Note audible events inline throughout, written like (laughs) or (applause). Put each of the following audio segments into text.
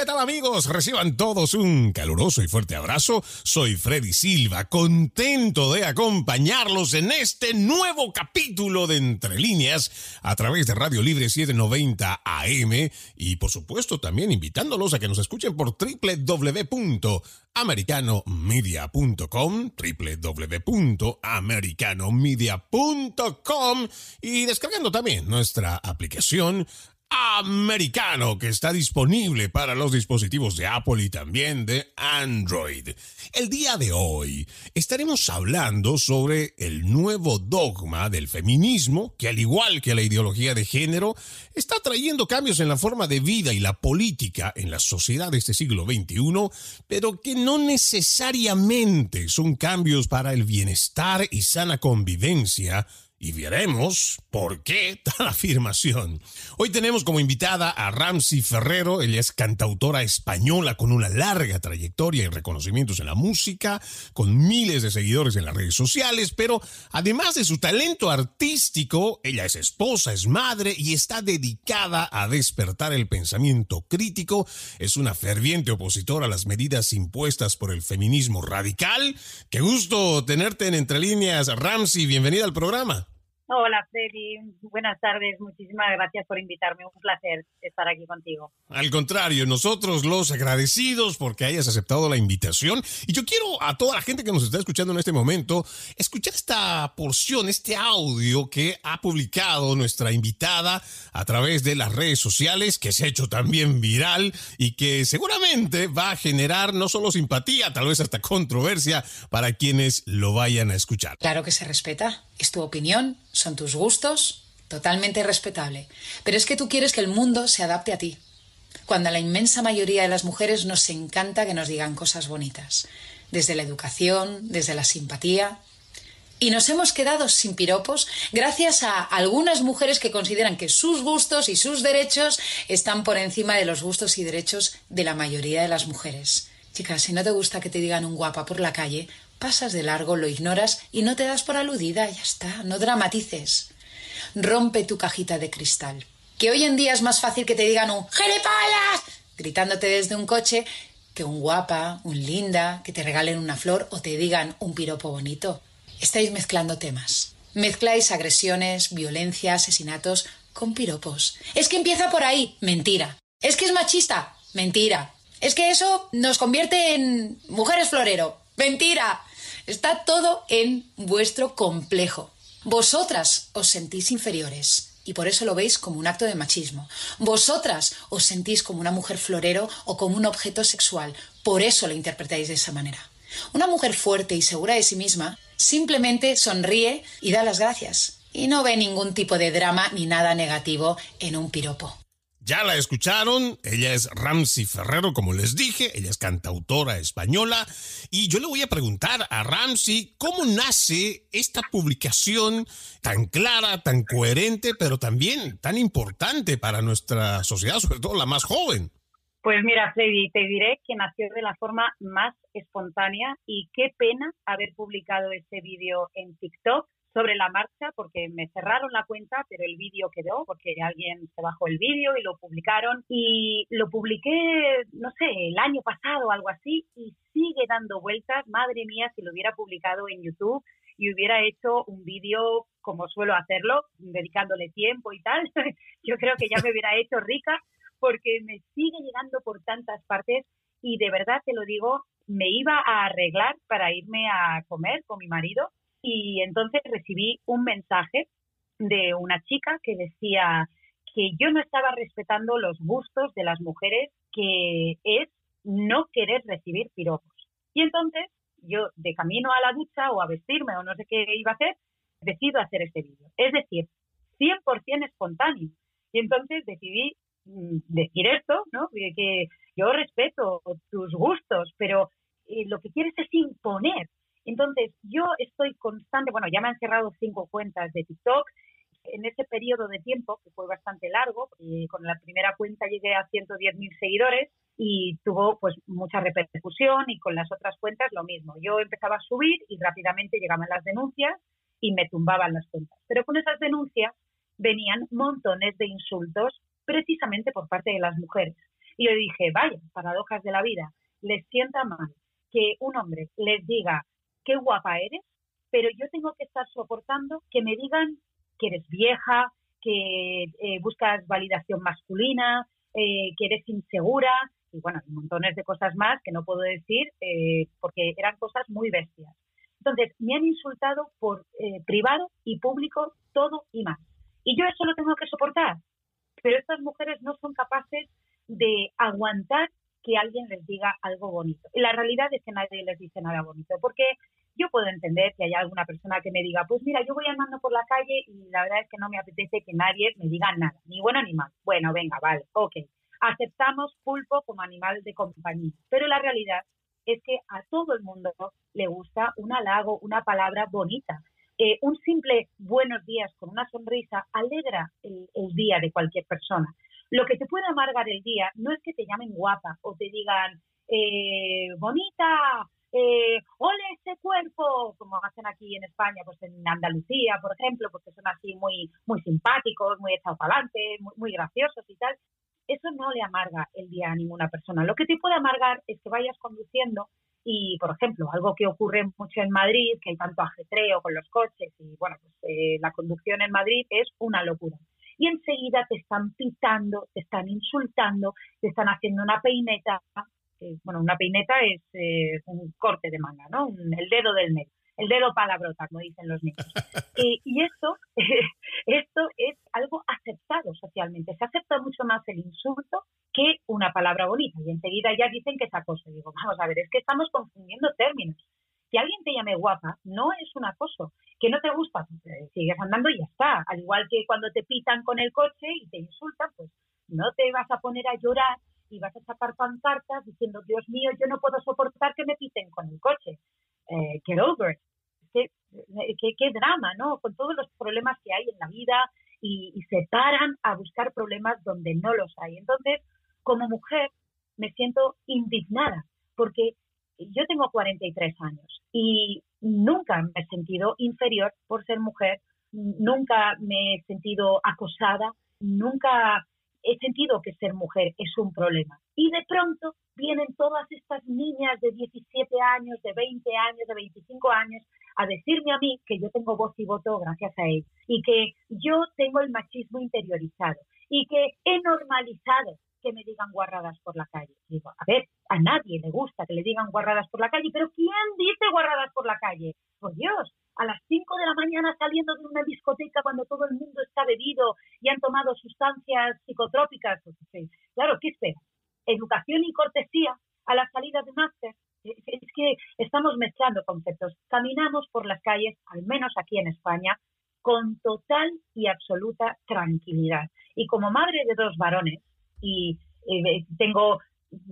¿Qué tal amigos? Reciban todos un caluroso y fuerte abrazo. Soy Freddy Silva, contento de acompañarlos en este nuevo capítulo de Entre Líneas a través de Radio Libre 790 AM y por supuesto también invitándolos a que nos escuchen por www.americanomedia.com, www.americanomedia.com y descargando también nuestra aplicación americano que está disponible para los dispositivos de Apple y también de Android. El día de hoy estaremos hablando sobre el nuevo dogma del feminismo que al igual que la ideología de género está trayendo cambios en la forma de vida y la política en la sociedad de este siglo XXI, pero que no necesariamente son cambios para el bienestar y sana convivencia y veremos por qué tal (laughs) afirmación. Hoy tenemos como invitada a Ramsey Ferrero. Ella es cantautora española con una larga trayectoria y reconocimientos en la música, con miles de seguidores en las redes sociales, pero además de su talento artístico, ella es esposa, es madre y está dedicada a despertar el pensamiento crítico. Es una ferviente opositora a las medidas impuestas por el feminismo radical. Qué gusto tenerte en Entre Líneas, Ramsey. Bienvenida al programa. Hola Freddy, buenas tardes, muchísimas gracias por invitarme, un placer estar aquí contigo. Al contrario, nosotros los agradecidos porque hayas aceptado la invitación. Y yo quiero a toda la gente que nos está escuchando en este momento escuchar esta porción, este audio que ha publicado nuestra invitada a través de las redes sociales, que se ha hecho también viral y que seguramente va a generar no solo simpatía, tal vez hasta controversia para quienes lo vayan a escuchar. Claro que se respeta, es tu opinión son tus gustos, totalmente respetable. Pero es que tú quieres que el mundo se adapte a ti. Cuando a la inmensa mayoría de las mujeres nos encanta que nos digan cosas bonitas, desde la educación, desde la simpatía. Y nos hemos quedado sin piropos gracias a algunas mujeres que consideran que sus gustos y sus derechos están por encima de los gustos y derechos de la mayoría de las mujeres. Chicas, si no te gusta que te digan un guapa por la calle, Pasas de largo, lo ignoras y no te das por aludida, ya está, no dramatices. Rompe tu cajita de cristal. Que hoy en día es más fácil que te digan un ¡Gilipollas! gritándote desde un coche que un guapa, un linda, que te regalen una flor o te digan un piropo bonito. Estáis mezclando temas. Mezcláis agresiones, violencia, asesinatos con piropos. Es que empieza por ahí. Mentira. Es que es machista. Mentira. Es que eso nos convierte en mujeres florero. Mentira. Está todo en vuestro complejo. Vosotras os sentís inferiores y por eso lo veis como un acto de machismo. Vosotras os sentís como una mujer florero o como un objeto sexual. Por eso lo interpretáis de esa manera. Una mujer fuerte y segura de sí misma simplemente sonríe y da las gracias. Y no ve ningún tipo de drama ni nada negativo en un piropo. Ya la escucharon, ella es Ramsey Ferrero, como les dije, ella es cantautora española. Y yo le voy a preguntar a Ramsey cómo nace esta publicación tan clara, tan coherente, pero también tan importante para nuestra sociedad, sobre todo la más joven. Pues mira, Freddy, te diré que nació de la forma más espontánea y qué pena haber publicado ese vídeo en TikTok sobre la marcha porque me cerraron la cuenta, pero el vídeo quedó porque alguien se bajó el vídeo y lo publicaron y lo publiqué, no sé, el año pasado algo así y sigue dando vueltas. Madre mía, si lo hubiera publicado en YouTube y hubiera hecho un vídeo como suelo hacerlo, dedicándole tiempo y tal, (laughs) yo creo que ya me hubiera hecho rica porque me sigue llegando por tantas partes y de verdad te lo digo, me iba a arreglar para irme a comer con mi marido y entonces recibí un mensaje de una chica que decía que yo no estaba respetando los gustos de las mujeres, que es no querer recibir piropos. Y entonces yo, de camino a la ducha o a vestirme o no sé qué iba a hacer, decido hacer este vídeo. Es decir, 100% espontáneo. Y entonces decidí mm, decir esto, ¿no? Que yo respeto tus gustos, pero eh, lo que quieres es imponer entonces, yo estoy constante, bueno, ya me han cerrado cinco cuentas de TikTok. En ese periodo de tiempo, que fue bastante largo, y con la primera cuenta llegué a 110.000 seguidores y tuvo pues mucha repercusión y con las otras cuentas lo mismo. Yo empezaba a subir y rápidamente llegaban las denuncias y me tumbaban las cuentas. Pero con esas denuncias venían montones de insultos precisamente por parte de las mujeres. Y yo dije, vaya, paradojas de la vida, les sienta mal que un hombre les diga qué guapa eres, pero yo tengo que estar soportando que me digan que eres vieja, que eh, buscas validación masculina, eh, que eres insegura, y bueno, montones de cosas más que no puedo decir eh, porque eran cosas muy bestias. Entonces, me han insultado por privado y público todo y más. Y yo eso lo tengo que soportar. Pero estas mujeres no son capaces de aguantar que alguien les diga algo bonito. Y la realidad es que nadie les dice nada bonito, porque yo puedo entender que haya alguna persona que me diga, pues mira, yo voy andando por la calle y la verdad es que no me apetece que nadie me diga nada, ni bueno ni mal. Bueno, venga, vale, ok. Aceptamos pulpo como animal de compañía, pero la realidad es que a todo el mundo le gusta un halago, una palabra bonita. Eh, un simple buenos días con una sonrisa alegra el día de cualquier persona. Lo que te puede amargar el día no es que te llamen guapa o te digan eh, bonita, eh, ole ese cuerpo, como hacen aquí en España, pues en Andalucía, por ejemplo, porque son así muy, muy simpáticos, muy echados para adelante, muy, graciosos y tal. Eso no le amarga el día a ninguna persona. Lo que te puede amargar es que vayas conduciendo y, por ejemplo, algo que ocurre mucho en Madrid, que hay tanto ajetreo con los coches y, bueno, pues eh, la conducción en Madrid es una locura y enseguida te están pitando, te están insultando, te están haciendo una peineta. bueno, una peineta es eh, un corte de manga, ¿no? el dedo del medio, el dedo palabrota, como dicen los niños. (laughs) y esto, (laughs) esto es algo aceptado socialmente. Se acepta mucho más el insulto que una palabra bonita. Y enseguida ya dicen que es acoso. Digo, vamos a ver, es que estamos confundiendo términos. Que alguien te llame guapa no es un acoso. Que no te gusta, pues, sigues andando y ya está. Al igual que cuando te pitan con el coche y te insultan, pues no te vas a poner a llorar y vas a sacar pancartas diciendo, Dios mío, yo no puedo soportar que me piten con el coche. Eh, get over it. Qué, drama, ¿no? Con todos los problemas que hay en la vida y se paran a buscar problemas donde no los hay. Entonces, como mujer, me siento indignada porque yo tengo 43 años y nunca me he sentido inferior por ser mujer, nunca me he sentido acosada, nunca he sentido que ser mujer es un problema. Y de pronto vienen todas estas niñas de 17 años, de 20 años, de 25 años a decirme a mí que yo tengo voz y voto gracias a él y que yo tengo el machismo interiorizado y que he normalizado que me digan guarradas por la calle. Digo, a ver, a nadie le gusta que le digan guarradas por la calle, pero ¿quién dice guarradas por la calle? Por Dios, a las 5 de la mañana saliendo de una discoteca cuando todo el mundo está bebido y han tomado sustancias psicotrópicas. Pues, claro, ¿qué espera? Educación y cortesía a la salida de máster. Es que estamos mezclando conceptos. Caminamos por las calles, al menos aquí en España, con total y absoluta tranquilidad. Y como madre de dos varones, y eh, tengo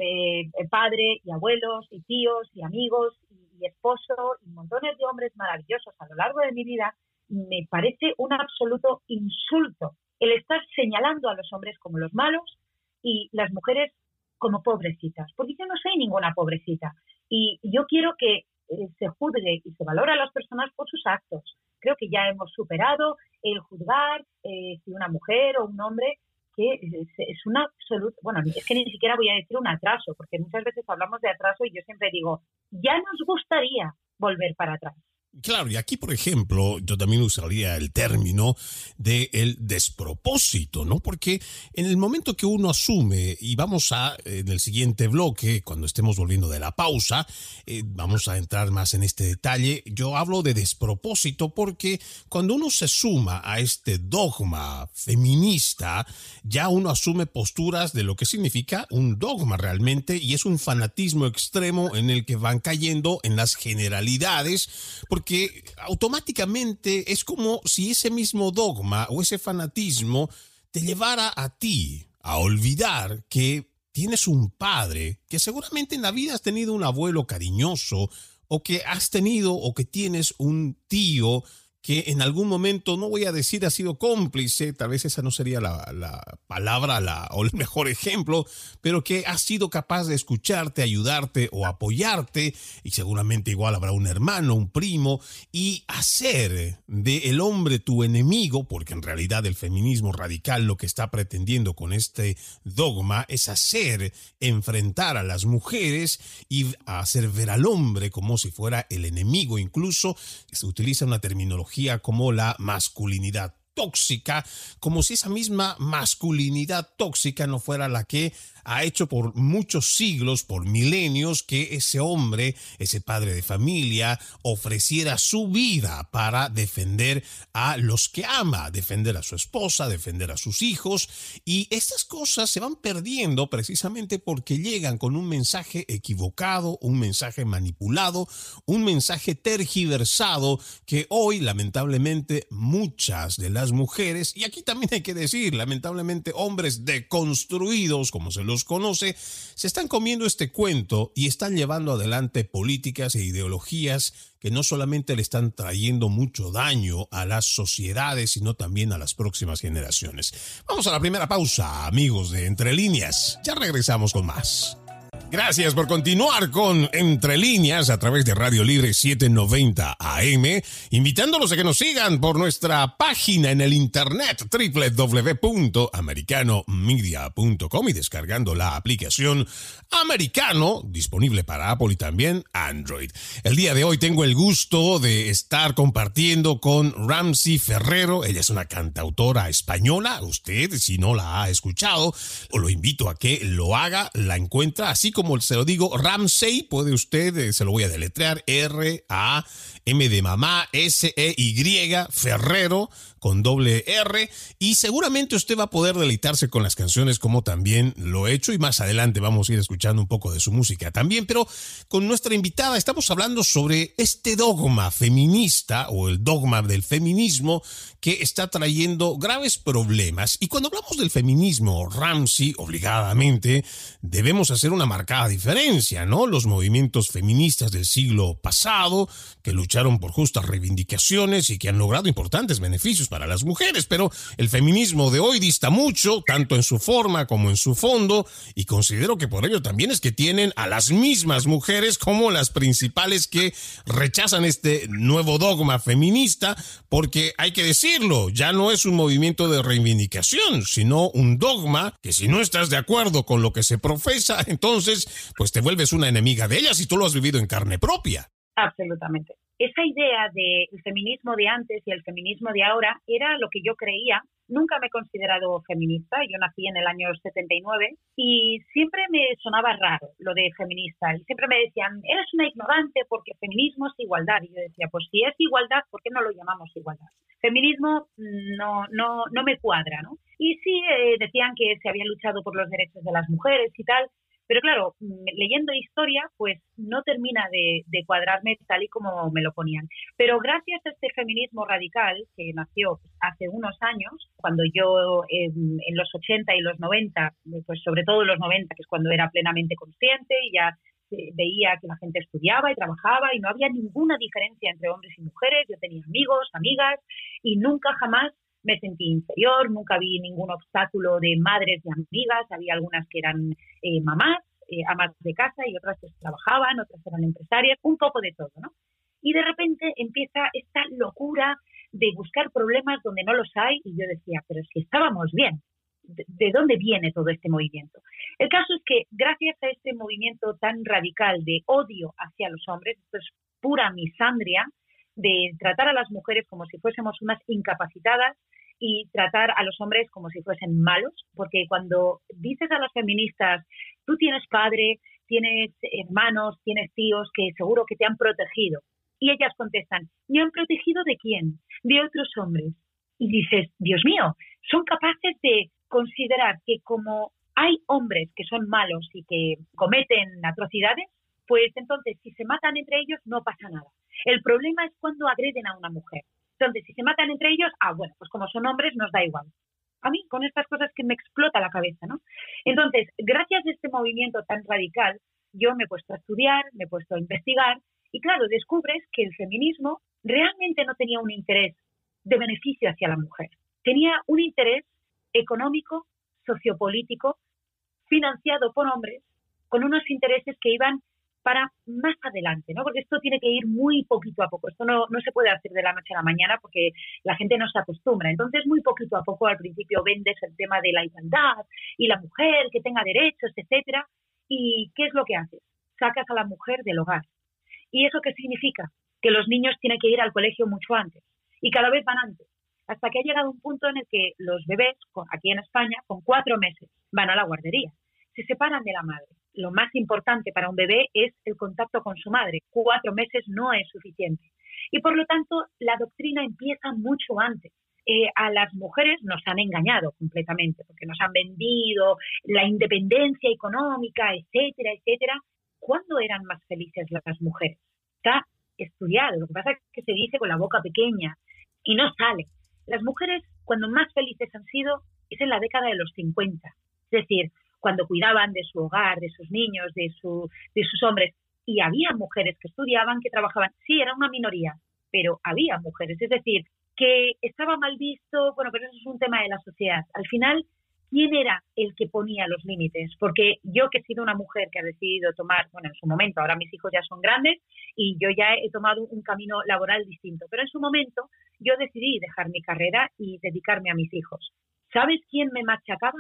eh, padre y abuelos y tíos y amigos y, esposo y montones de hombres maravillosos a lo largo de mi vida, me parece un absoluto insulto el estar señalando a los hombres como los malos y las mujeres como pobrecitas, porque yo no soy ninguna pobrecita y yo quiero que eh, se juzgue y se valore a las personas por sus actos. Creo que ya hemos superado el juzgar si una mujer o un hombre es, una absoluta, bueno, es que ni siquiera voy a decir un atraso, porque muchas veces hablamos de atraso y yo siempre digo, ya nos gustaría volver para atrás. Claro, y aquí, por ejemplo, yo también usaría el término de el despropósito, ¿no? Porque en el momento que uno asume, y vamos a, en el siguiente bloque, cuando estemos volviendo de la pausa, eh, vamos a entrar más en este detalle, yo hablo de despropósito porque cuando uno se suma a este dogma feminista, ya uno asume posturas de lo que significa un dogma realmente, y es un fanatismo extremo en el que van cayendo en las generalidades, porque automáticamente es como si ese mismo dogma o ese fanatismo te llevara a ti a olvidar que tienes un padre, que seguramente en la vida has tenido un abuelo cariñoso, o que has tenido o que tienes un tío que en algún momento, no voy a decir ha sido cómplice, tal vez esa no sería la, palabra la, o el mejor ejemplo, pero que ha sido capaz de escucharte, ayudarte o apoyarte, y seguramente igual habrá un hermano, un primo, y hacer de el hombre tu enemigo, porque en realidad el feminismo radical lo que está pretendiendo con este dogma es hacer enfrentar a las mujeres y hacer ver al hombre como si fuera el enemigo, incluso se utiliza una terminología como la masculinidad tóxica, como si esa misma masculinidad tóxica no fuera la que ha hecho por muchos siglos, por milenios, que ese hombre, ese padre de familia, ofreciera su vida para defender a los que ama, defender a su esposa, defender a sus hijos. Y estas cosas se van perdiendo precisamente porque llegan con un mensaje equivocado, un mensaje manipulado, un mensaje tergiversado que hoy lamentablemente muchas de las mujeres, y aquí también hay que decir, lamentablemente hombres deconstruidos, como se los conoce, se están comiendo este cuento y están llevando adelante políticas e ideologías que no solamente le están trayendo mucho daño a las sociedades, sino también a las próximas generaciones. Vamos a la primera pausa, amigos de Entre Líneas. Ya regresamos con más. Gracias por continuar con Entre Líneas a través de Radio Libre 790 AM, invitándolos a que nos sigan por nuestra página en el internet www.americanomedia.com y descargando la aplicación Americano, disponible para Apple y también Android. El día de hoy tengo el gusto de estar compartiendo con Ramsey Ferrero, ella es una cantautora española, usted si no la ha escuchado, lo invito a que lo haga, la encuentra así como se lo digo, Ramsey, puede usted, eh, se lo voy a deletrear, R-A-M de mamá, S-E-Y, Ferrero, con doble R y seguramente usted va a poder deleitarse con las canciones como también lo he hecho y más adelante vamos a ir escuchando un poco de su música también, pero con nuestra invitada estamos hablando sobre este dogma feminista o el dogma del feminismo que está trayendo graves problemas y cuando hablamos del feminismo, Ramsey, obligadamente, debemos hacer una marcada diferencia, ¿no? Los movimientos feministas del siglo pasado que lucharon por justas reivindicaciones y que han logrado importantes beneficios para las mujeres, pero el feminismo de hoy dista mucho, tanto en su forma como en su fondo, y considero que por ello también es que tienen a las mismas mujeres como las principales que rechazan este nuevo dogma feminista, porque hay que decirlo, ya no es un movimiento de reivindicación, sino un dogma que si no estás de acuerdo con lo que se profesa, (laughs) entonces pues te vuelves una enemiga de ellas y tú lo has vivido en carne propia. Absolutamente esa idea del feminismo de antes y el feminismo de ahora era lo que yo creía. Nunca me he considerado feminista, yo nací en el año 79 y siempre me sonaba raro lo de feminista y siempre me decían, eres una ignorante porque feminismo es igualdad. Y yo decía, pues si es igualdad, ¿por qué no lo llamamos igualdad? Feminismo no, no, no me cuadra, ¿no? Y sí eh, decían que se había luchado por los derechos de las mujeres y tal, pero claro, mm, leyendo historia, pues no termina de, cuadrarme tal y como me lo ponían. Pero gracias a este feminismo radical que nació hace unos años, cuando yo en, los 80 y los 90, pues sobre todo en los 90, que es cuando era plenamente consciente y ya veía que la gente estudiaba y trabajaba y no había ninguna diferencia entre hombres y mujeres. Yo tenía amigos, amigas y nunca jamás me sentí inferior, nunca vi ningún obstáculo de madres y amigas, había algunas que eran eh, mamás, eh, amas de casa y otras que trabajaban, otras eran empresarias, un poco de todo, ¿no? Y de repente empieza esta locura de buscar problemas donde no los hay y yo decía, pero si estábamos bien, ¿de dónde viene todo este movimiento? El caso es que gracias a este movimiento tan radical de odio hacia los hombres, esto es pura misandria, de tratar a las mujeres como si fuésemos unas incapacitadas y tratar a los hombres como si fuesen malos, porque cuando dices a las feministas, tú tienes padre, tienes hermanos, tienes tíos que seguro que te han protegido, y ellas contestan, ¿me han protegido de quién? De otros hombres. Y dices, Dios mío, son capaces de considerar que como hay hombres que son malos y que cometen atrocidades, pues entonces si se matan entre ellos no pasa nada. El problema es cuando agreden a una mujer. Entonces, si se matan entre ellos, ah, bueno, pues como son hombres nos da igual. A mí, con estas cosas que me explota la cabeza, ¿no? Entonces, gracias a este movimiento tan radical, yo me he puesto a estudiar, me he puesto a investigar y claro, descubres que el feminismo realmente no tenía un interés de beneficio hacia la mujer. Tenía un interés económico, sociopolítico, financiado por hombres, con unos intereses que iban para más adelante, ¿no? Porque esto tiene que ir muy poquito a poco. Esto no, no se puede hacer de la noche a la mañana porque la gente no se acostumbra. Entonces, muy poquito a poco al principio vendes el tema de la igualdad y la mujer que tenga derechos, etcétera. ¿Y qué es lo que haces? Sacas a la mujer del hogar. ¿Y eso qué significa? Que los niños tienen que ir al colegio mucho antes y cada vez van antes. Hasta que ha llegado un punto en el que los bebés, aquí en España, con cuatro meses, van a la guardería. Se separan de la madre lo más importante para un bebé es el contacto con su madre. Cuatro meses no es suficiente. Y por lo tanto, la doctrina empieza mucho antes. Eh, a las mujeres nos han engañado completamente, porque nos han vendido la independencia económica, etcétera, etcétera. ¿Cuándo eran más felices las mujeres? Está estudiado, lo que pasa es que se dice con la boca pequeña y no sale. Las mujeres, cuando más felices han sido, es en la década de los 50. Es decir, cuando cuidaban de su hogar, de sus niños, de, su, de sus hombres. Y había mujeres que estudiaban, que trabajaban. Sí, era una minoría, pero había mujeres. Es decir, que estaba mal visto, bueno, pero eso es un tema de la sociedad. Al final, ¿quién era el que ponía los límites? Porque yo que he sido una mujer que ha decidido tomar, bueno, en su momento, ahora mis hijos ya son grandes y yo ya he tomado un camino laboral distinto, pero en su momento yo decidí dejar mi carrera y dedicarme a mis hijos. ¿Sabes quién me machacaba?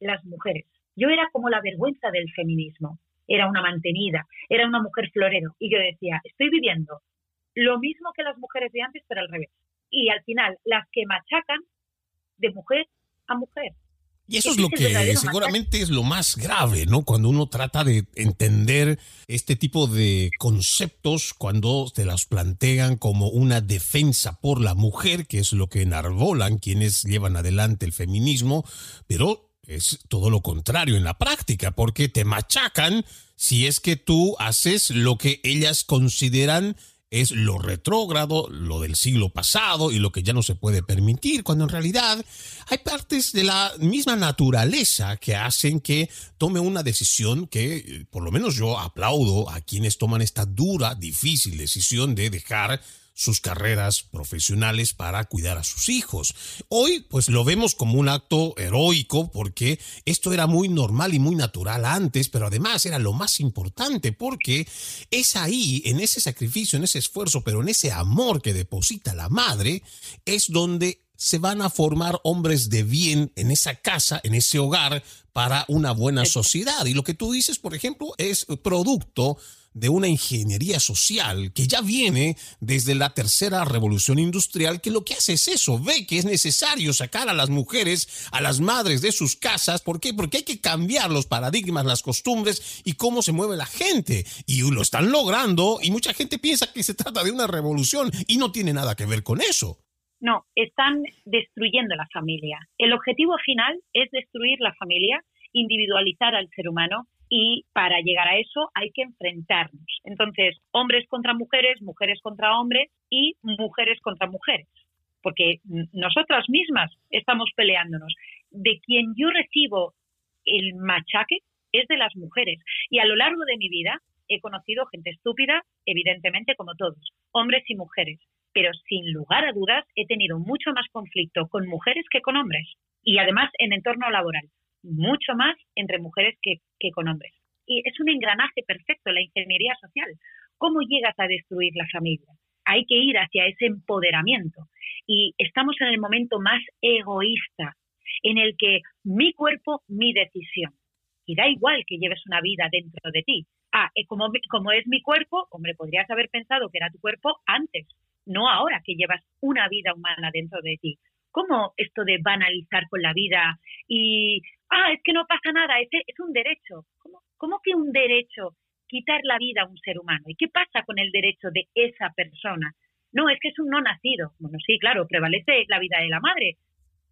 Las mujeres. Yo era como la vergüenza del feminismo. Era una mantenida, era una mujer florero. Y yo decía, estoy viviendo lo mismo que las mujeres de antes, pero al revés. Y al final, las que machacan de mujer a mujer. Y eso es lo que seguramente es lo más grave, ¿no? Cuando uno trata de entender este tipo de conceptos, cuando te las plantean como una defensa por la mujer, que es lo que enarbolan quienes llevan adelante el feminismo, pero es todo lo contrario en la práctica, porque te machacan si es que tú haces lo que ellas consideran es lo retrógrado, lo del siglo pasado y lo que ya no se puede permitir, cuando en realidad hay partes de la misma naturaleza que hacen que tome una decisión que por lo menos yo aplaudo a quienes toman esta dura, difícil decisión de dejar sus carreras profesionales para cuidar a sus hijos. Hoy pues lo vemos como un acto heroico porque esto era muy normal y muy natural antes, pero además era lo más importante porque es ahí, en ese sacrificio, en ese esfuerzo, pero en ese amor que deposita la madre, es donde se van a formar hombres de bien en esa casa, en ese hogar, para una buena sociedad. Y lo que tú dices, por ejemplo, es producto de una ingeniería social que ya viene desde la tercera revolución industrial, que lo que hace es eso, ve que es necesario sacar a las mujeres, a las madres de sus casas, ¿por qué? Porque hay que cambiar los paradigmas, las costumbres y cómo se mueve la gente. Y lo están logrando y mucha gente piensa que se trata de una revolución y no tiene nada que ver con eso. No, están destruyendo la familia. El objetivo final es destruir la familia, individualizar al ser humano y para llegar a eso hay que enfrentarnos. Entonces, hombres contra mujeres, mujeres contra hombres y mujeres contra mujeres, porque nosotras mismas estamos peleándonos. De quien yo recibo el machaque es de las mujeres y a lo largo de mi vida he conocido gente estúpida, evidentemente como todos, hombres y mujeres, pero sin lugar a dudas he tenido mucho más conflicto con mujeres que con hombres y además en entorno laboral mucho más entre mujeres que, con hombres. Y es un engranaje perfecto la ingeniería social. ¿Cómo llegas a destruir la familia? Hay que ir hacia ese empoderamiento. Y estamos en el momento más egoísta, en el que mi cuerpo, mi decisión. Y da igual que lleves una vida dentro de ti. Ah, eh, como, como es mi cuerpo, hombre, podrías haber pensado que era tu cuerpo antes, no ahora que llevas una vida humana dentro de ti. ¿Cómo esto de banalizar con la vida y ah, es que no pasa nada, es, es un derecho. ¿Cómo, ¿Cómo que un derecho? Quitar la vida a un ser humano. ¿Y qué pasa con el derecho de esa persona? No, es que es un no nacido. Bueno, sí, claro, prevalece la vida de la madre,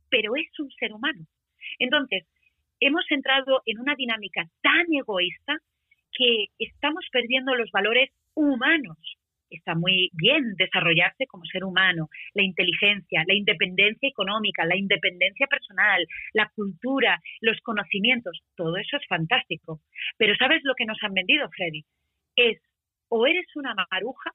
pero es un ser humano. Entonces, hemos entrado en una dinámica tan egoísta que estamos perdiendo los valores humanos está muy bien desarrollarse como ser humano, la inteligencia, la independencia económica, la independencia personal, la cultura, los conocimientos, todo eso es fantástico. Pero ¿sabes lo que nos han vendido, Freddy? Es o eres una maruja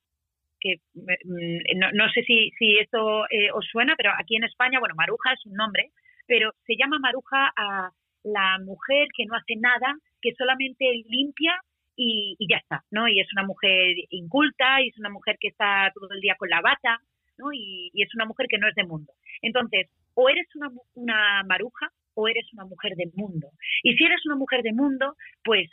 que mm, no, sé si, si esto eh, os suena, pero aquí en España, bueno, Maruja es un nombre, pero se llama Maruja a la mujer que no hace nada, que solamente limpia y, ya está, ¿no? Y es una mujer inculta, y es una mujer que está todo el día con la bata, ¿no? Y, es una mujer que no es de mundo. Entonces, o eres una, una maruja o eres una mujer de mundo. Y si eres una mujer de mundo, pues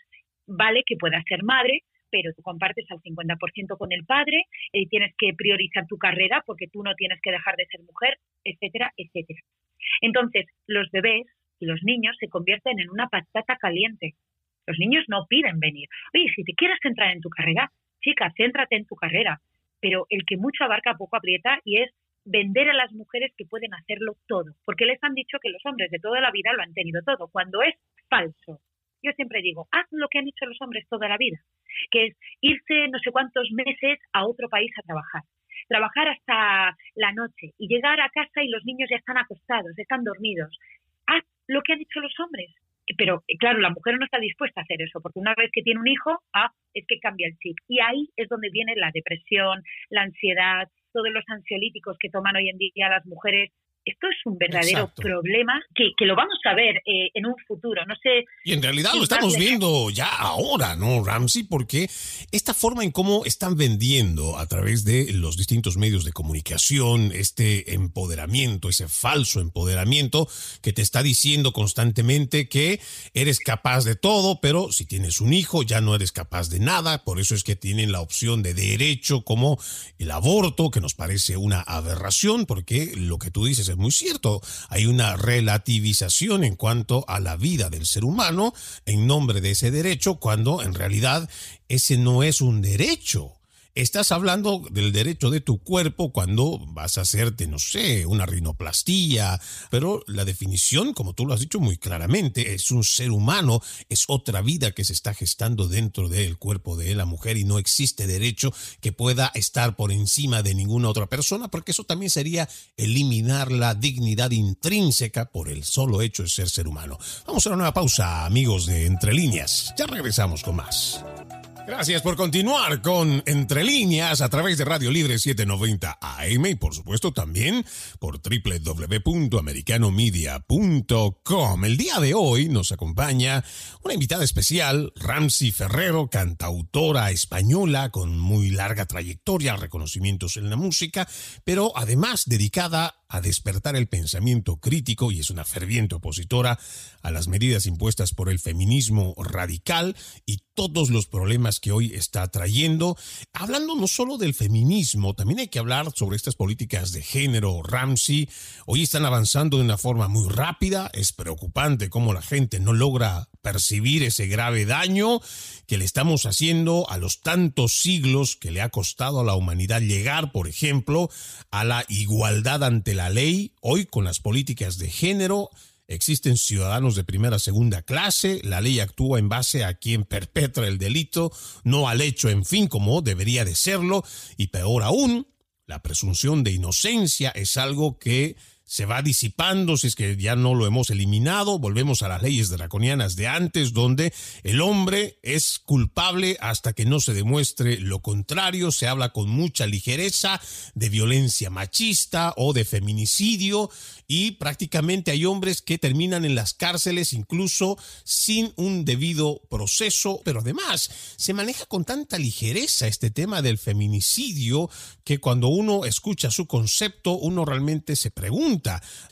vale que puedas ser madre, pero tú compartes al 50% con el padre, y eh, tienes que priorizar tu carrera porque tú no tienes que dejar de ser mujer, etcétera, etcétera. Entonces, los bebés y los niños se convierten en una patata caliente. Los niños no piden venir. Oye, si te quieres centrar en tu carrera, chica, céntrate en tu carrera. Pero el que mucho abarca poco aprieta y es vender a las mujeres que pueden hacerlo todo. Porque les han dicho que los hombres de toda la vida lo han tenido todo, cuando es falso. Yo siempre digo, haz lo que han hecho los hombres toda la vida, que es irse no sé cuántos meses a otro país a trabajar trabajar hasta la noche y llegar a casa y los niños ya están acostados, están dormidos. Haz lo que han hecho los hombres. Pero claro, la mujer no está dispuesta a hacer eso, porque una vez que tiene un hijo, ah, es que cambia el chip. Y ahí es donde viene la depresión, la ansiedad, todos los ansiolíticos que toman hoy en día las mujeres esto es un verdadero problema que, lo vamos a ver eh, en un futuro. No sé. Y en realidad lo estamos viendo ya ahora, ¿no, Ramsey? Porque esta forma en cómo están vendiendo a través de los distintos medios de comunicación este empoderamiento, ese falso empoderamiento que te está diciendo constantemente que eres capaz de todo, pero si tienes un hijo ya no eres capaz de nada. Por eso es que tienen la opción de derecho como el aborto, que nos parece una aberración, porque lo que tú dices es muy cierto. Hay una relativización en cuanto a la vida del ser humano en nombre de ese derecho, cuando en realidad ese no es un derecho Estás hablando del derecho de tu cuerpo cuando vas a hacerte, no sé, una rinoplastía, pero la definición, como tú lo has dicho muy claramente, es un ser humano, es otra vida que se está gestando dentro del cuerpo de la mujer y no existe derecho que pueda estar por encima de ninguna otra persona, porque eso también sería eliminar la dignidad intrínseca por el solo hecho de ser ser humano. Vamos a una nueva pausa, amigos de Entre Líneas. Ya regresamos con más. Gracias por continuar con Entre Líneas a través de Radio Libre 790 AM y por supuesto también por www.americanomedia.com. El día de hoy nos acompaña una invitada especial, Ramsey Ferrero, cantautora española con muy larga trayectoria, reconocimientos en la música, pero además dedicada a despertar el pensamiento crítico y es una ferviente opositora a las medidas impuestas por el feminismo radical y todos los problemas que hoy está trayendo. Hablando no solo del feminismo, también hay que hablar sobre estas políticas de género. Ramsey, hoy están avanzando de una forma muy rápida. Es preocupante cómo la gente no logra percibir ese grave daño que le estamos haciendo a los tantos siglos que le ha costado a la humanidad llegar, por ejemplo, a la igualdad ante la ley. Hoy con las políticas de género Existen ciudadanos de primera, segunda clase, la ley actúa en base a quien perpetra el delito, no al hecho en fin como debería de serlo, y peor aún, la presunción de inocencia es algo que se va disipando si es que ya no lo hemos eliminado. Volvemos a las leyes draconianas de antes, donde el hombre es culpable hasta que no se demuestre lo contrario. Se habla con mucha ligereza de violencia machista o de feminicidio y prácticamente hay hombres que terminan en las cárceles incluso sin un debido proceso, pero además se maneja con tanta ligereza este tema del feminicidio que cuando uno escucha su concepto uno realmente se pregunta,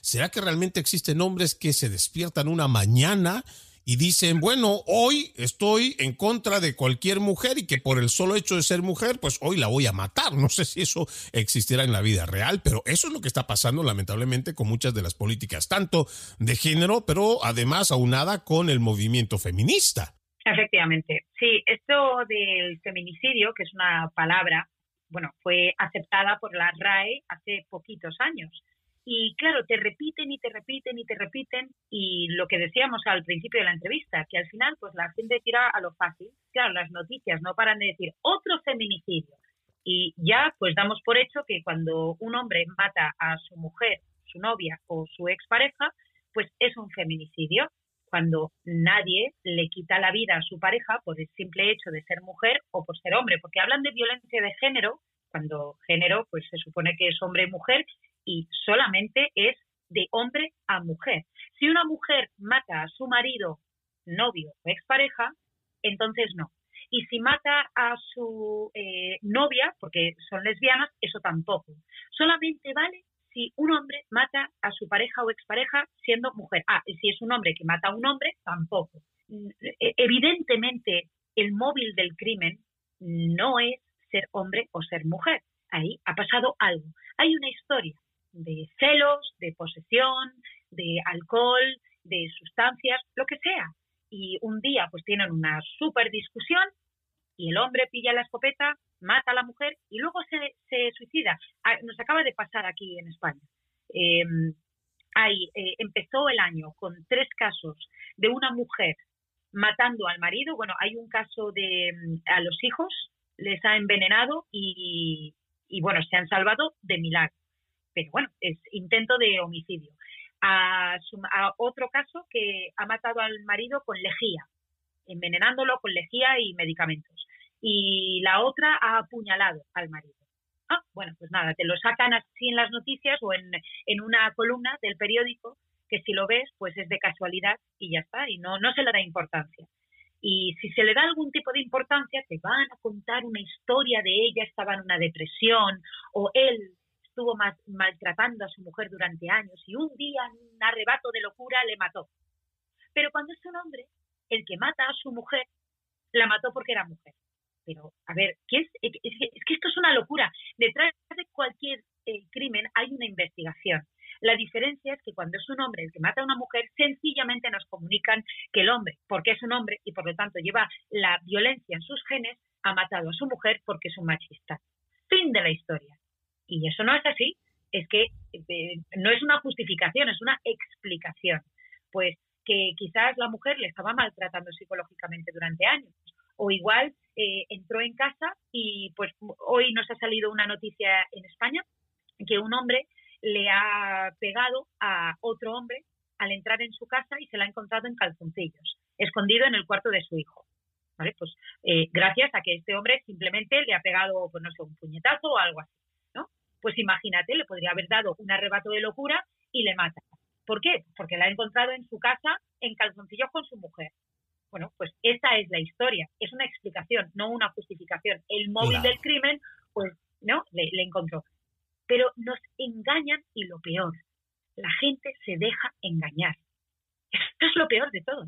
¿será que realmente existen hombres que se despiertan una mañana y dicen, bueno, hoy estoy en contra de cualquier mujer y que por el solo hecho de ser mujer, pues hoy la voy a matar. No sé si eso existirá en la vida real, pero eso es lo que está pasando lamentablemente con muchas de las políticas, tanto de género, pero además aunada con el movimiento feminista. Efectivamente, sí, esto del feminicidio, que es una palabra, bueno, fue aceptada por la RAE hace poquitos años y claro, te repiten y te repiten y te repiten y lo que decíamos al principio de la entrevista, que al final pues la gente tira a lo fácil. Claro, las noticias no paran de decir otro feminicidio y ya pues damos por hecho que cuando un hombre mata a su mujer, su novia o su expareja, pues es un feminicidio cuando nadie le quita la vida a su pareja por el simple hecho de ser mujer o por ser hombre, porque hablan de violencia de género cuando género pues se supone que es hombre y mujer y solamente es de hombre a mujer. Si una mujer mata a su marido, novio o expareja, entonces no. Y si mata a su eh, novia, porque son lesbianas, eso tampoco. Solamente vale si un hombre mata a su pareja o expareja siendo mujer. Ah, y si es un hombre que mata a un hombre, tampoco. E, evidentemente, el móvil del crimen no es ser hombre o ser mujer. Ahí ha pasado algo. Hay una historia de celos, de posesión, de alcohol, de sustancias, lo que sea. Y un día pues tienen una súper discusión y el hombre pilla la escopeta, mata a la mujer y luego se, se suicida. Ah, nos acaba de pasar aquí en España. Em, ahí eh, empezó el año con tres casos de una mujer matando al marido. Bueno, hay un caso de mm, a los hijos, les ha envenenado y, y bueno, se han salvado de milagro pero bueno, es intento de homicidio. A, otro caso que ha matado al marido con lejía, envenenándolo con lejía y medicamentos. Y la otra ha apuñalado al marido. Ah, bueno, pues nada, te lo sacan así en las noticias o en, en una columna del periódico que si lo ves, pues es de casualidad y ya está, y no, no se le da importancia. Y si se le da algún tipo de importancia, te van a contar una historia de ella estaba en una depresión o él estuvo maltratando a su mujer durante años y un día, en un arrebato de locura, le mató. Pero cuando es un hombre, el que mata a su mujer, la mató porque era mujer. Pero, a ver, ¿qué es, es, que esto es una locura. Detrás de cualquier eh, crimen hay una investigación. La diferencia es que cuando es un hombre el que mata a una mujer, sencillamente nos comunican que el hombre, porque es un hombre y por lo tanto lleva la violencia en sus genes, ha matado a su mujer porque es un machista. Fin de la historia. Y eso no es así. Es que eh, no es una justificación, es una explicación. Pues que quizás la mujer le estaba maltratando psicológicamente durante años. O igual eh, entró en casa y pues hoy nos ha salido una noticia en España que un hombre le ha pegado a otro hombre al entrar en su casa y se la ha encontrado en calzoncillos, escondido en el cuarto de su hijo. ¿Vale? Pues eh, gracias a que este hombre simplemente le ha pegado, pues no sé, un puñetazo o algo así pues imagínate, le podría haber dado un arrebato de locura y le mata. ¿Por qué? Porque la ha encontrado en su casa en calzoncillos con su mujer. Bueno, pues esa es la historia, es una explicación, no una justificación. El móvil del crimen, pues no, le, le encontró. Pero nos engañan y lo peor, la gente se deja engañar. Esto es lo peor de todo.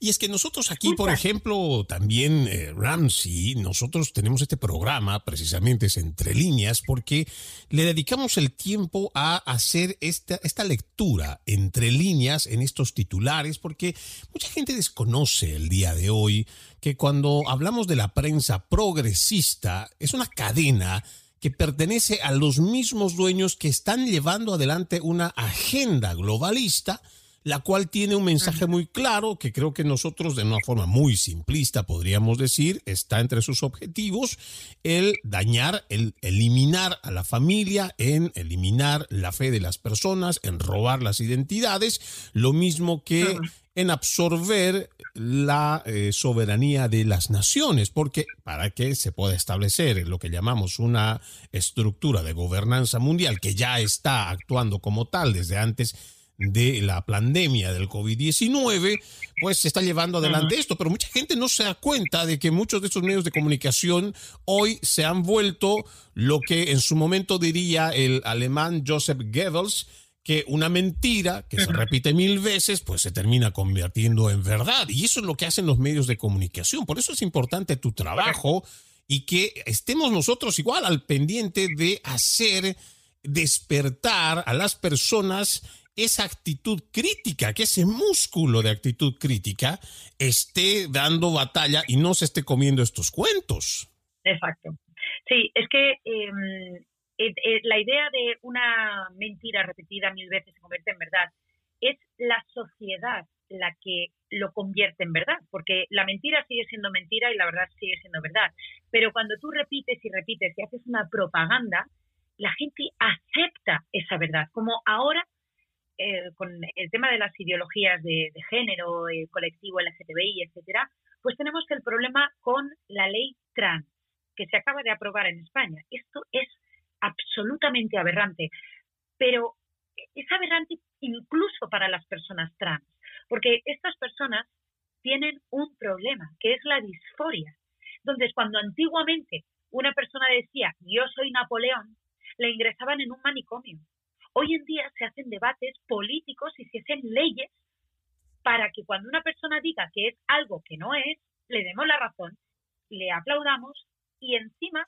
Y es que nosotros aquí, por ejemplo, también, eh, Ramsey, nosotros tenemos este programa, precisamente es Entre Líneas, porque le dedicamos el tiempo a hacer esta, esta lectura entre líneas en estos titulares, porque mucha gente desconoce el día de hoy que cuando hablamos de la prensa progresista, es una cadena que pertenece a los mismos dueños que están llevando adelante una agenda globalista la cual tiene un mensaje muy claro que creo que nosotros de una forma muy simplista podríamos decir está entre sus objetivos el dañar, el eliminar a la familia, en eliminar la fe de las personas, en robar las identidades, lo mismo que en absorber la eh, soberanía de las naciones, porque para que se pueda establecer lo que llamamos una estructura de gobernanza mundial que ya está actuando como tal desde antes de la pandemia del COVID-19, pues se está llevando adelante esto, pero mucha gente no se da cuenta de que muchos de estos medios de comunicación hoy se han vuelto lo que en su momento diría el alemán Joseph Goebbels, que una mentira que se repite mil veces, pues se termina convirtiendo en verdad. Y eso es lo que hacen los medios de comunicación. Por eso es importante tu trabajo y que estemos nosotros igual al pendiente de hacer despertar a las personas esa actitud crítica, que ese músculo de actitud crítica esté dando batalla y no se esté comiendo estos cuentos. Exacto. Sí, es que em, eh, eh, la idea de una mentira repetida mil veces se convierte en verdad. Es la sociedad la que lo convierte en verdad, porque la mentira sigue siendo mentira y la verdad sigue siendo verdad. Pero cuando tú repites y repites y haces una propaganda, la gente acepta esa verdad. Como ahora eh, con el tema de las ideologías de, género, el colectivo LGTBI, etcétera, pues tenemos el problema con la ley trans que se acaba de aprobar en España. Esto absolutamente aberrante. Pero es aberrante incluso para las personas trans, porque estas personas tienen un problema, que es la disforia. Entonces, cuando antiguamente una persona decía, yo soy Napoleón, le ingresaban en un manicomio. Hoy en día se hacen debates políticos y se hacen leyes para que cuando una persona diga que es algo que no es, le demos la razón, le aplaudamos y encima,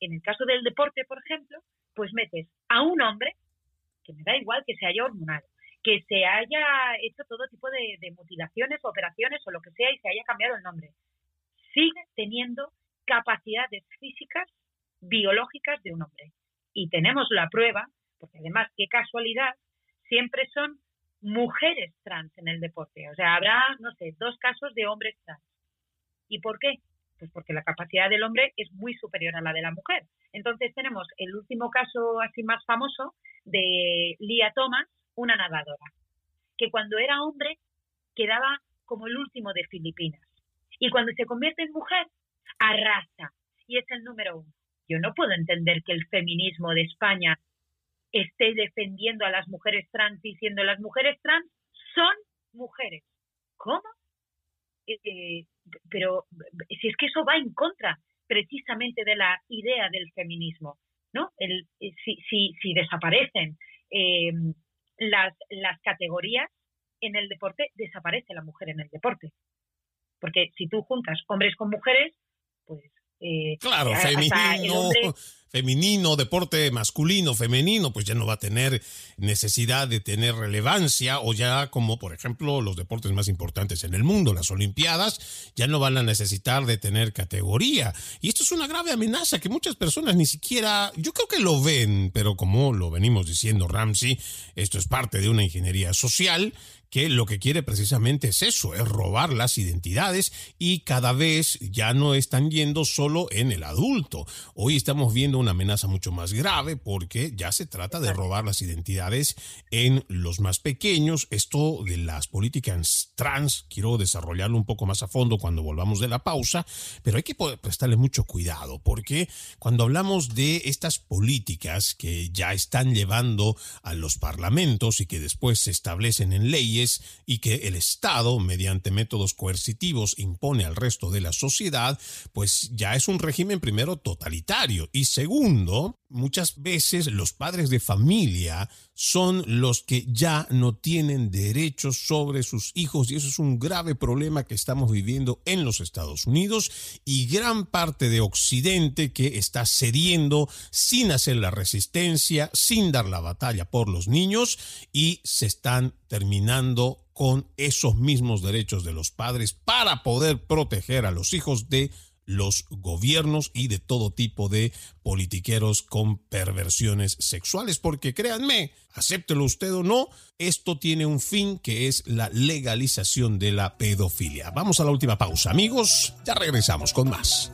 en el caso del deporte, por ejemplo, pues metes a un hombre, que me da igual que se haya hormonado, que se haya hecho todo tipo de, de mutilaciones, operaciones o lo que sea y se haya cambiado el nombre. Sigue teniendo capacidades físicas, biológicas de un hombre. Y tenemos la prueba, porque además, qué casualidad, siempre son mujeres trans en el deporte. O sea, habrá, no sé, dos casos de hombres trans. ¿Y por qué? Pues porque la capacidad del hombre es muy superior a la de la mujer. Entonces tenemos el último caso así más famoso de Lia Thomas, una nadadora, que cuando era hombre quedaba como el último de Filipinas. Y cuando se convierte en mujer, arrasa y es el número uno. Yo no puedo entender que el feminismo de España esté defendiendo a las mujeres trans diciendo las mujeres trans son mujeres. ¿Cómo? Eh, pero si es que eso va en contra precisamente de la idea del feminismo, ¿no? El, eh, si, si, si desaparecen eh, las, las categorías en el deporte, desaparece la mujer en el deporte. Porque si tú juntas hombres con mujeres, pues eh, claro, femenino, femenino, deporte masculino, femenino, pues ya no va a tener necesidad de tener relevancia o ya como por ejemplo los deportes más importantes en el mundo, las Olimpiadas, ya no van a necesitar de tener categoría. Y esto es una grave amenaza que muchas personas ni siquiera, yo creo que lo ven, pero como lo venimos diciendo Ramsey, esto es parte de una ingeniería social que lo que quiere precisamente es eso, es robar las identidades y cada vez ya no están yendo solo en el adulto. Hoy estamos viendo una amenaza mucho más grave porque ya se trata de robar las identidades en los más pequeños. Esto de las políticas trans, quiero desarrollarlo un poco más a fondo cuando volvamos de la pausa, pero hay que prestarle mucho cuidado porque cuando hablamos de estas políticas que ya están llevando a los parlamentos y que después se establecen en leyes, y que el Estado, mediante métodos coercitivos, impone al resto de la sociedad, pues ya es un régimen primero totalitario. Y segundo, muchas veces los padres de familia son los que ya no tienen derechos sobre sus hijos y eso es un grave problema que estamos viviendo en los Estados Unidos y gran parte de Occidente que está cediendo sin hacer la resistencia, sin dar la batalla por los niños y se están terminando con esos mismos derechos de los padres para poder proteger a los hijos de los gobiernos y de todo tipo de politiqueros con perversiones sexuales, porque créanme, acéptelo usted o no, esto tiene un fin que es la legalización de la pedofilia. Vamos a la última pausa, amigos, ya regresamos con más.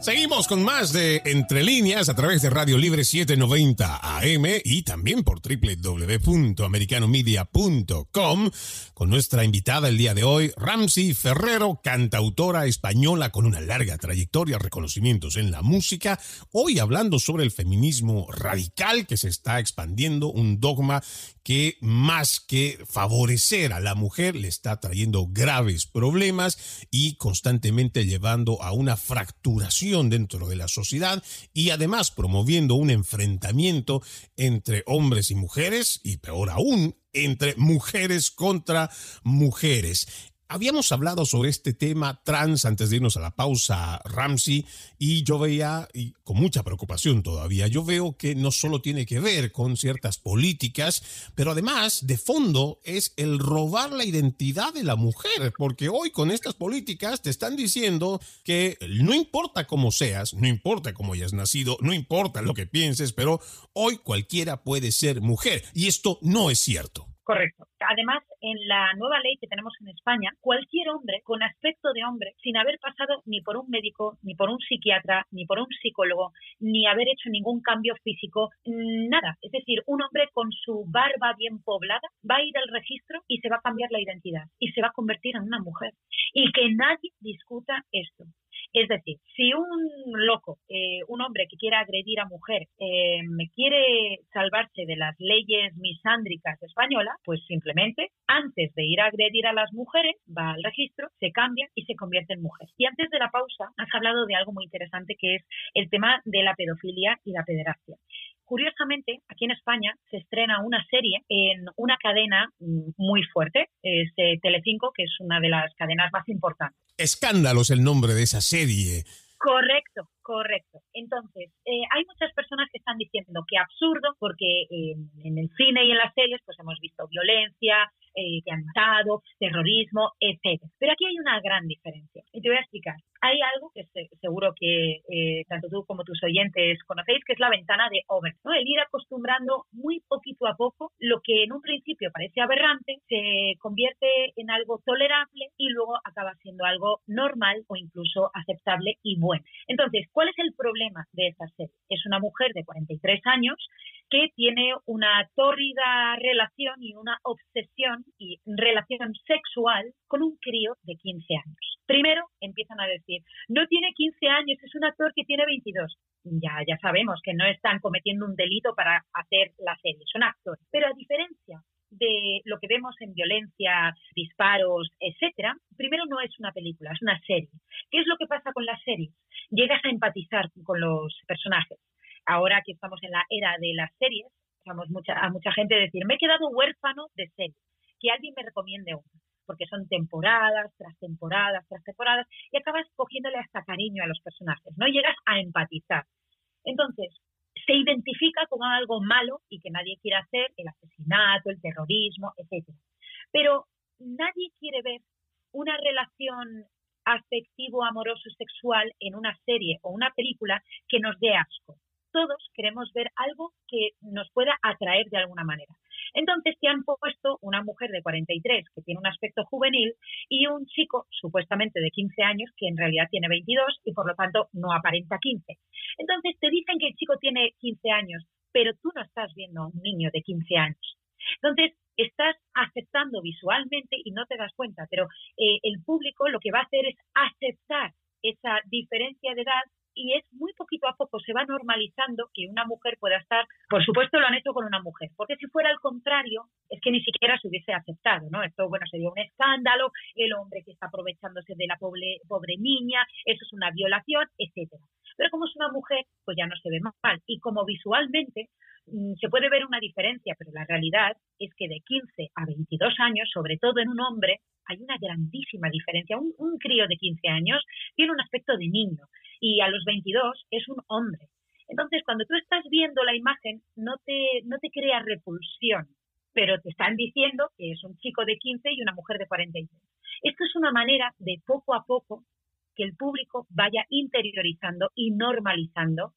Seguimos con más de Entre Líneas a través de Radio Libre 790 AM y también por www.americanomedia.com con nuestra invitada el día de hoy, Ramsey Ferrero, cantautora española con una larga trayectoria, reconocimientos en la música, hoy hablando sobre el feminismo radical que se está expandiendo, un dogma que más que favorecer a la mujer le está trayendo graves problemas y constantemente llevando a una fracturación dentro de la sociedad y además promoviendo un enfrentamiento entre hombres y mujeres y peor aún entre mujeres contra mujeres. Habíamos hablado sobre este tema trans antes de irnos a la pausa, Ramsey, y yo veía, y con mucha preocupación todavía, yo veo que no solo tiene que ver con ciertas políticas, pero además, de fondo, es el robar la identidad de la mujer, porque hoy con estas políticas te están diciendo que no importa cómo seas, no importa cómo hayas nacido, no importa lo que pienses, pero hoy cualquiera puede ser mujer, y esto no es cierto. Correcto. Además, en la nueva ley que tenemos en España, cualquier hombre con aspecto de hombre, sin haber pasado ni por un médico, ni por un psiquiatra, ni por un psicólogo, ni haber hecho ningún cambio físico, nada. Es decir, un hombre con su barba bien poblada va a ir al registro y se va a cambiar la identidad y se va a convertir en una mujer. Y que nadie discuta esto. Es decir, si un loco, eh, un hombre que quiera agredir a mujer, eh, quiere salvarse de las leyes misándricas españolas, pues simplemente antes de ir a agredir a las mujeres, va al registro, se cambia y se convierte en mujer. Y antes de la pausa, has hablado de algo muy interesante que es el tema de la pedofilia y la pederastia. Curiosamente, aquí en España se estrena una serie en una cadena muy fuerte, es eh, Telecinco, que es una de las cadenas más importantes. Escándalos el nombre de esa serie. Correcto, correcto. Entonces, eh, hay muchas personas que están diciendo que absurdo, porque en el cine y en las series pues hemos visto violencia, eh, que han matado, terrorismo, etc. Pero aquí hay una gran diferencia. Y te voy a explicar. Hay algo que seguro que eh, tanto tú como tus oyentes conocéis, que es la ventana de Over. ¿no? El ir acostumbrando muy poquito a poco lo que en un principio parece aberrante, se convierte en algo tolerable y luego acaba siendo algo normal o incluso aceptable y bueno. Entonces, ¿cuál es el problema de esta serie? Es una mujer de 43 años que tiene una tórrida relación y una obsesión y relación sexual con un crío de 15 años. Primero empiezan a decir, no tiene 15 años, es un actor que tiene 22. Ya, ya sabemos que no están cometiendo un delito para hacer la serie, son actores. Pero a diferencia de lo que vemos en violencia, disparos, etcétera, primero no es una película, es una serie. ¿Qué es lo que pasa con las series? Llegas a empatizar con los personajes ahora que estamos en la era de las series, estamos mucha, a mucha gente decir, me he quedado huérfano de series, que alguien me recomiende una, porque son temporadas tras temporadas tras temporadas y acabas cogiéndole hasta cariño a los personajes, ¿no? Llegas a empatizar. Entonces, se identifica como algo malo y que nadie quiere hacer, el asesinato, el terrorismo, etc. Pero nadie quiere ver una relación afectivo, amoroso, sexual en una serie o una película que nos dé asco todos queremos ver algo que nos pueda atraer de alguna manera. Entonces te han puesto una mujer de 43 que tiene un aspecto juvenil y un chico supuestamente de 15 años que en realidad tiene 22 y por lo tanto no aparenta 15. Entonces te dicen que el chico tiene 15 años, pero tú no estás viendo a un niño de 15 años. Entonces estás aceptando visualmente y no te das cuenta, pero eh, el público lo que va a hacer es aceptar esa diferencia de edad y es muy poquito a poco, se va normalizando que una mujer pueda estar, por supuesto lo han hecho con una mujer, porque si fuera al contrario, es que ni siquiera se hubiese aceptado, ¿no? Esto, bueno, sería un escándalo, el hombre que está aprovechándose de la pobre, pobre niña, eso es una violación, etcétera. Pero como es una mujer, pues ya no se ve mal. Y como visualmente mm, se puede ver una diferencia, pero la realidad es que de 15 a 22 años, sobre todo en un hombre, hay una grandísima diferencia. Un, un crío de 15 años tiene un aspecto de niño y a los 22 es un hombre. Entonces, cuando tú estás viendo la imagen, no te, no te crea repulsión, pero te están diciendo que es un chico de 15 y una mujer de 43. Esto es una manera de poco a poco que el público vaya interiorizando y normalizando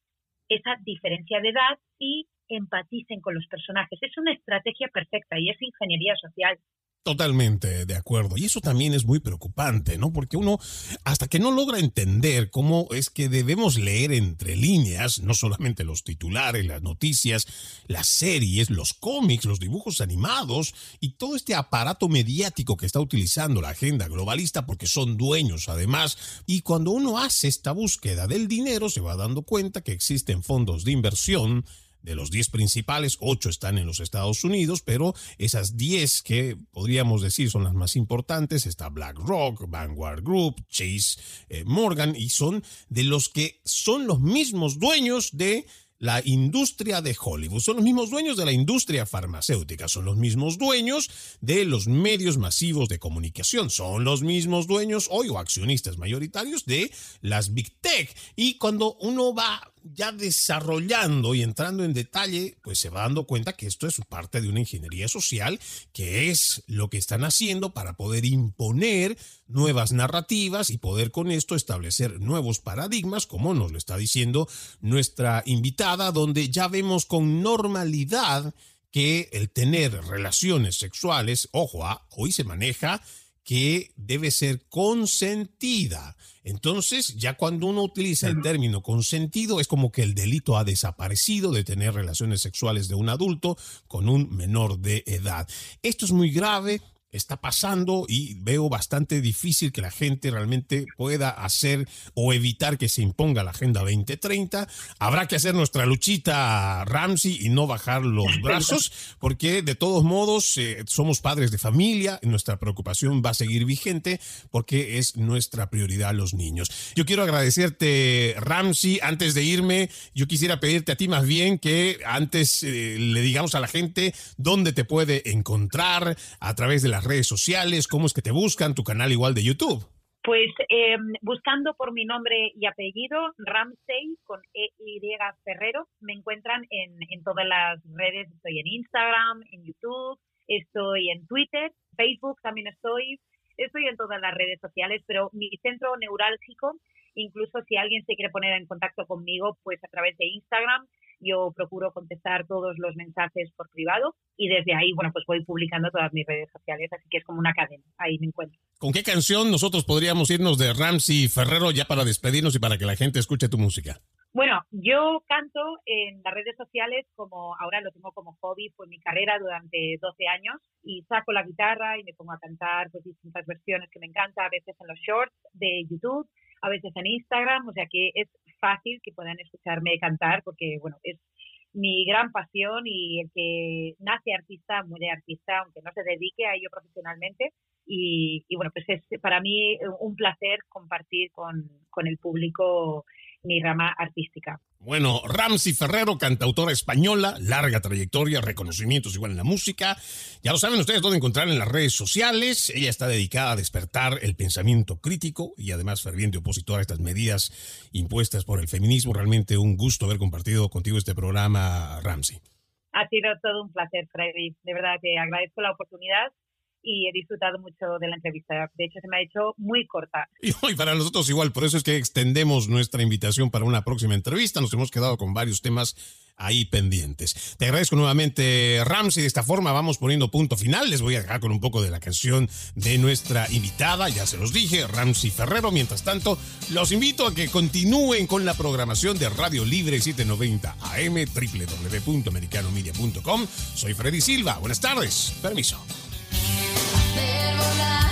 esa diferencia de edad y empaticen con los personajes. Es una estrategia perfecta y es ingeniería social. Totalmente de acuerdo. Y eso también es muy preocupante, ¿no? Porque uno, hasta que no logra entender cómo es que debemos leer entre líneas, no solamente los titulares, las noticias, las series, los cómics, los dibujos animados y todo este aparato mediático que está utilizando la agenda globalista, porque son dueños además. Y cuando uno hace esta búsqueda del dinero, se va dando cuenta que existen fondos de inversión de los 10 principales, 8 están en los Estados Unidos, pero esas 10 que podríamos decir son las más importantes, está BlackRock, Vanguard Group, Chase eh, Morgan, y son de los que son los mismos dueños de la industria de Hollywood, son los mismos dueños de la industria farmacéutica, son los mismos dueños de los medios masivos de comunicación, son los mismos dueños hoy o accionistas mayoritarios de las Big Tech. Y cuando uno va ya desarrollando y entrando en detalle, pues se va dando cuenta que esto es parte de una ingeniería social, que es lo que están haciendo para poder imponer nuevas narrativas y poder con esto establecer nuevos paradigmas, como nos lo está diciendo nuestra invitada, donde ya vemos con normalidad que el tener relaciones sexuales, ojo, ah, hoy se maneja que debe ser consentida. Entonces, ya cuando uno utiliza el término consentido, es como que el delito ha desaparecido de tener relaciones sexuales de un adulto con un menor de edad. Esto es muy grave, está pasando y veo bastante difícil que la gente realmente pueda hacer o evitar que se imponga la Agenda 2030. Habrá que hacer nuestra luchita, Ramsey, y no bajar los (laughs) brazos, porque de todos modos eh, somos padres de familia y nuestra preocupación va a seguir vigente porque es nuestra prioridad los niños. Yo quiero agradecerte, Ramsey. Antes de irme, yo quisiera pedirte a ti más bien que antes eh, le digamos a la gente dónde te puede encontrar a través de la redes sociales? ¿Cómo es que te buscan? Tu canal igual de YouTube. Pues eh, buscando por mi nombre y apellido, Ramsey con E-Y Ferrero, me encuentran en, en todas las redes. Estoy en Instagram, en YouTube, estoy en Twitter, Facebook también estoy. Estoy en todas las redes sociales, pero mi centro neurálgico, incluso si alguien se quiere poner en contacto conmigo, pues a través de Instagram, yo procuro contestar todos los mensajes por privado y desde ahí, bueno, pues voy publicando todas mis redes sociales, así que es como una cadena, ahí me encuentro. ¿Con qué canción nosotros podríamos irnos de Ramsey Ferrero ya para despedirnos y para que la gente escuche tu música? Bueno, yo canto en las redes sociales como ahora lo tengo como hobby, fue mi carrera durante 12 años y saco la guitarra y me pongo a cantar pues distintas versiones que me encanta, a veces en los shorts de YouTube, a veces en Instagram, o sea que es fácil que puedan escucharme cantar porque, bueno, es mi gran pasión y el que nace artista, muere artista, aunque no se dedique a ello profesionalmente. Y, y bueno, pues es para mí un placer compartir con, con el público mi rama artística. Bueno, Ramsey Ferrero, cantautora española, larga trayectoria, reconocimientos igual en la música. Ya lo saben ustedes dónde encontrar en las redes sociales. Ella está dedicada a despertar el pensamiento crítico y además ferviente opositora a estas medidas impuestas por el feminismo. Realmente un gusto haber compartido contigo este programa, Ramsey. Ha sido todo un placer, Freddy. De verdad que agradezco la oportunidad y he disfrutado mucho de la entrevista. De hecho, se me ha hecho muy corta. (laughs) Y para nosotros igual, por eso es que extendemos nuestra invitación para una próxima entrevista. Nos hemos quedado con varios temas ahí pendientes. Te agradezco nuevamente, Ramsey. De esta forma vamos poniendo punto final. Les voy a dejar con un poco de la canción de nuestra invitada, ya se los dije, Ramsey Ferrero. Mientras tanto, los invito a que continúen con la programación de Radio Libre 790 AM, www.americanomedia.com. Soy Freddy Silva. Buenas tardes. Permiso hacer volar